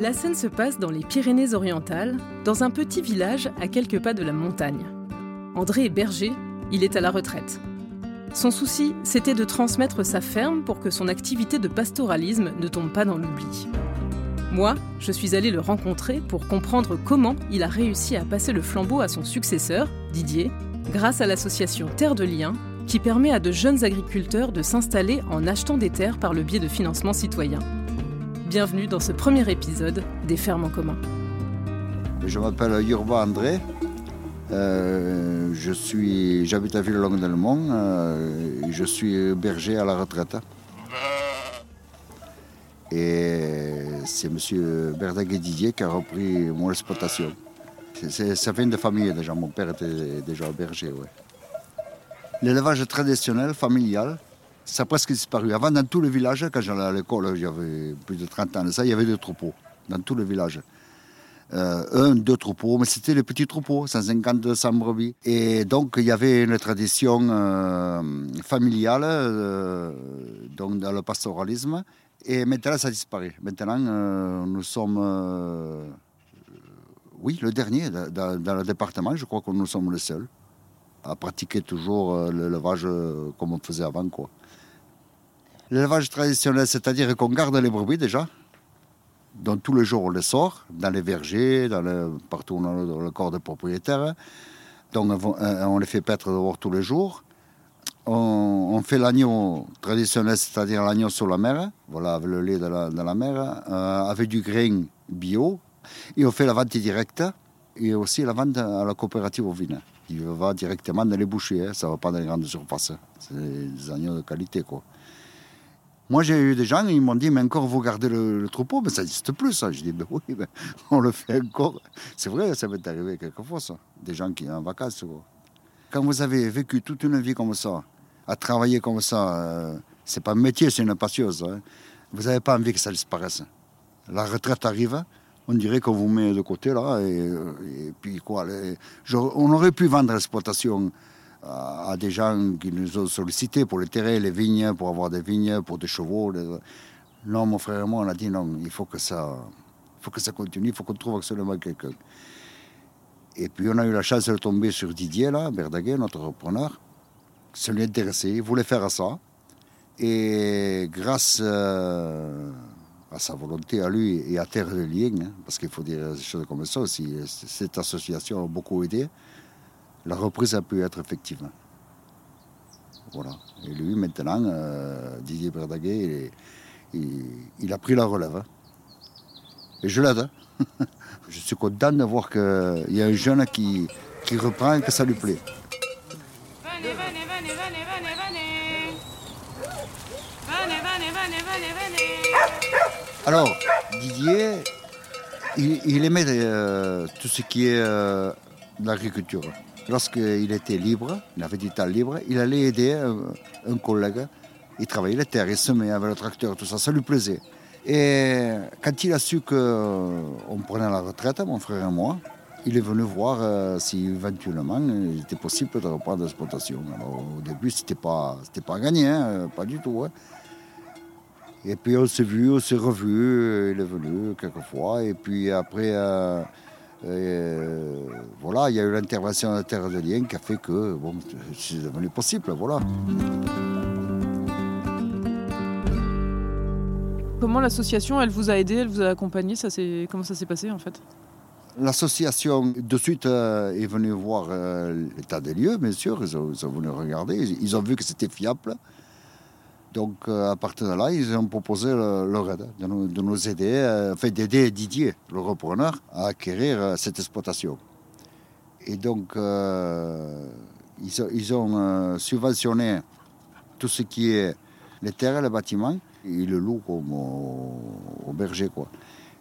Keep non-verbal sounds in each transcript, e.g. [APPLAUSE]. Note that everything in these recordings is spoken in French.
La scène se passe dans les Pyrénées-Orientales, dans un petit village à quelques pas de la montagne. André est berger, il est à la retraite. Son souci, c'était de transmettre sa ferme pour que son activité de pastoralisme ne tombe pas dans l'oubli. Moi, je suis allé le rencontrer pour comprendre comment il a réussi à passer le flambeau à son successeur, Didier, grâce à l'association Terre de Liens, qui permet à de jeunes agriculteurs de s'installer en achetant des terres par le biais de financement citoyen. Bienvenue dans ce premier épisode des Fermes en commun. Je m'appelle Yurba André. Euh, je suis, j'habite à Villelongue-Delmont. Euh, je suis berger à la retraite. Et c'est M. Berdaguet Didier qui a repris mon exploitation. ça vient de famille déjà. Mon père était déjà berger. L'élevage traditionnel, familial, ça a presque disparu. Avant, dans tous les villages, quand j'allais à l'école, j'avais plus de 30 ans ça, il y avait des troupeaux dans tous les villages. Euh, un, deux troupeaux, mais c'était les petits troupeaux, 150, 200 brebis. Et donc, il y avait une tradition euh, familiale euh, dans le pastoralisme. Et maintenant, ça a disparu. Maintenant, nous sommes, oui, le dernier dans, dans, le département. Je crois que nous sommes le seul à pratiquer toujours l'élevage comme on faisait avant. L'élevage traditionnel, c'est-à-dire qu'on garde les brebis déjà. Donc tous les jours, on les sort, dans les vergers, partout dans le, corps des propriétaires. Donc on les fait paître dehors tous les jours. On, fait l'agneau traditionnel, c'est-à-dire l'agneau sur la mer, voilà, avec le lait de la, mer, euh, avec du grain bio. Et on fait la vente directe et aussi la vente à la coopérative ovine. Il va directement dans les bouchers, hein. ça ne va pas dans les grandes surfaces. C'est des agneaux de qualité. quoi. Moi, j'ai eu des gens, ils m'ont dit, mais encore, vous gardez le, troupeau, mais ça n'existe plus. Je dis, ben oui, ben, on le fait encore. C'est vrai, ça m'est arrivé quelquefois, ça. Des gens qui sont en vacances. Quand vous avez vécu toute une vie comme ça, à travailler comme ça, euh, c'est pas un métier, c'est une passion, hein. Vous n'avez pas envie que ça disparaisse. La retraite arrive, on dirait qu'on vous met de côté, là, et, puis quoi. on aurait pu vendre l'exploitation à, des gens qui nous ont sollicité pour les terrains, les vignes, pour avoir des vignes, pour des chevaux. Non, mon frère et moi, on a dit non, il faut que ça, faut que ça continue, il faut qu'on trouve absolument quelqu'un. Et puis on a eu la chance de tomber sur Didier, là, Berdaguet, notre repreneur. Ça lui intéressait, il voulait faire ça. Et grâce euh, à sa volonté à lui et à Terre de Liens, hein, parce qu'il faut dire des choses comme ça aussi, cette association a beaucoup aidé la reprise a pu être effective. Voilà. Et lui, maintenant, euh, Didier Berdaguet, il, a pris la relève. Hein. Et je l'aide. Hein. [LAUGHS] je suis content de voir qu'il y a un jeune qui, qui reprend et que ça lui plaît. Alors, Didier, il, aimait euh, tout ce qui est euh, l'agriculture lorsqu'il était libre, il avait du temps libre, il allait aider un, collègue. Il travaillait la terre, il semait avec le tracteur, tout ça, ça lui plaisait. Et quand il a su qu'on prenait la retraite, mon frère et moi, il est venu voir euh, si éventuellement il était possible de reprendre l'exploitation. Alors au début, c'était pas, pas gagné, hein, pas du tout. Hein. Et puis on s'est vu, on s'est revu, il est venu quelques fois. Et puis après, euh, euh, voilà, il y a eu l'intervention de Terre de Liens qui a fait que bon, c'est devenu possible. Voilà. Comment l'association, elle vous a aidé, elle vous a accompagné? Ça Comment ça s'est passé en fait? L'association de suite euh, est venue voir euh, l'état des lieux, bien sûr. Ils ont, ils ont venu regarder. ils ont vu que c'était fiable. Donc euh, à partir de là, ils ont proposé leur aide, de nous, aider, euh, enfin d'aider Didier, le repreneur, à acquérir euh, cette exploitation. Et donc ils, ont subventionné tout ce qui est les terres et les bâtiments. Ils le comme au, berger. Quoi.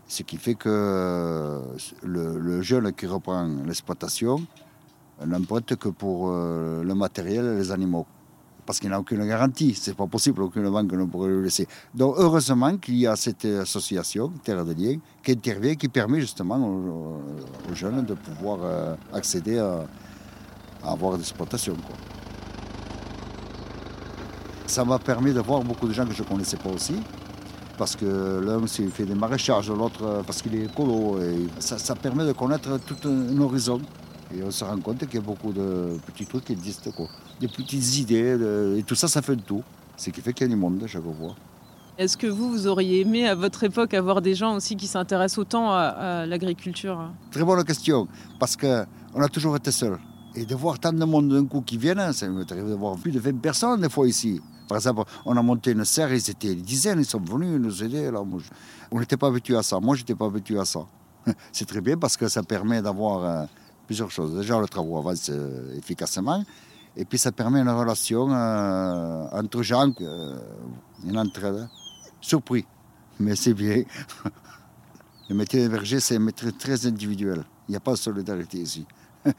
Ce qui fait que le, jeune qui reprend l'exploitation n'emprunte que pour le matériel et les animaux parce qu'il n'a aucune garantie. C'est pas possible, aucune banque ne pourrait le laisser. Donc heureusement qu'il y a cette association, Terre de Liens, qui intervient, qui permet justement aux, jeunes de pouvoir euh, accéder à, avoir des exploitations. Ça m'a permis de voir beaucoup de gens que je ne connaissais pas aussi. parce que l'un il fait des maraîchages, l'autre parce qu'il est écolo. Ça, permet de connaître tout un horizon. Et on se rend compte qu'il y a beaucoup de petits trucs qui existent, quoi. des petites idées, et tout ça, ça fait tout. Ce qui fait qu'il y a du monde chaque fois. Est-ce que vous, vous auriez aimé à votre époque avoir des gens aussi qui s'intéressent autant à, l'agriculture Très bonne question, parce qu'on a toujours été seuls. Et de voir tant de monde d'un coup qui viennent, ça m'est arrivé de voir plus de 20 personnes des fois ici. Par exemple, on a monté une serre, ils étaient des dizaines, ils sont venus nous aider. Là. on n'était pas habitué à ça. Moi, je n'étais pas habitué à ça. C'est très bien parce que ça permet d'avoir euh, plusieurs choses. Déjà, le travail avance euh, efficacement. Et puis, ça permet une relation euh, entre gens, une entraide. Surpris, mais c'est bien. [LAUGHS] Le métier de berger, c'est un métier très individuel. Il n'y a pas de solidarité ici. [LAUGHS]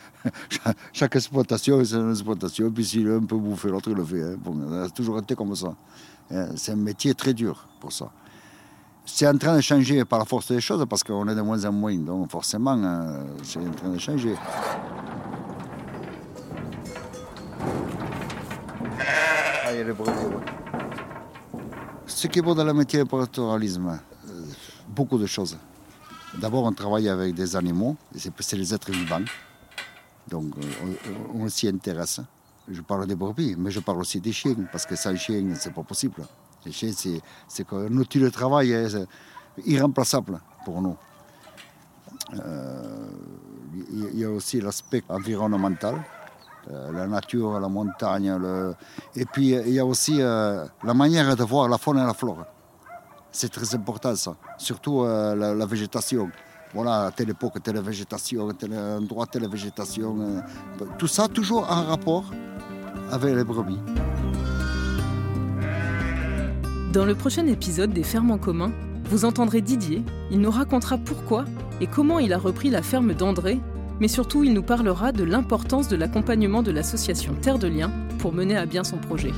Chaque exploitation, c'est une exploitation. Puis s'il a un peu bouffé, l'autre le fait. Hein. Bon, ça a toujours été comme ça. Hein, c'est un métier très dur pour ça. C'est en train de changer par la force des choses parce qu'on est de moins en moins. Donc forcément, euh, c'est en train de changer. Ah, il Ce qui est beau dans le métier de pastoralisme, euh, beaucoup de choses. D'abord, on travaille avec des animaux, c'est les êtres vivants. Donc euh, on, s'y intéresse. Je parle des brebis, mais je parle aussi des chiens, parce que sans chiens, c'est pas possible. C'est un outil de travail hein, irremplaçable pour nous. Il euh, y a aussi l'aspect environnemental, euh, la nature, la montagne, et puis il y a aussi la manière de voir la faune et la flore. C'est très important ça, surtout la végétation voilà, à telle époque, telle végétation, tel endroit, telle végétation. Euh, tout ça toujours en rapport avec les brebis. Dans le prochain épisode des Fermes en commun, vous entendrez Didier. Il nous racontera pourquoi et comment il a repris la ferme d'André, mais surtout il nous parlera de l'importance de l'accompagnement de l'association Terre de Liens pour mener à bien son projet.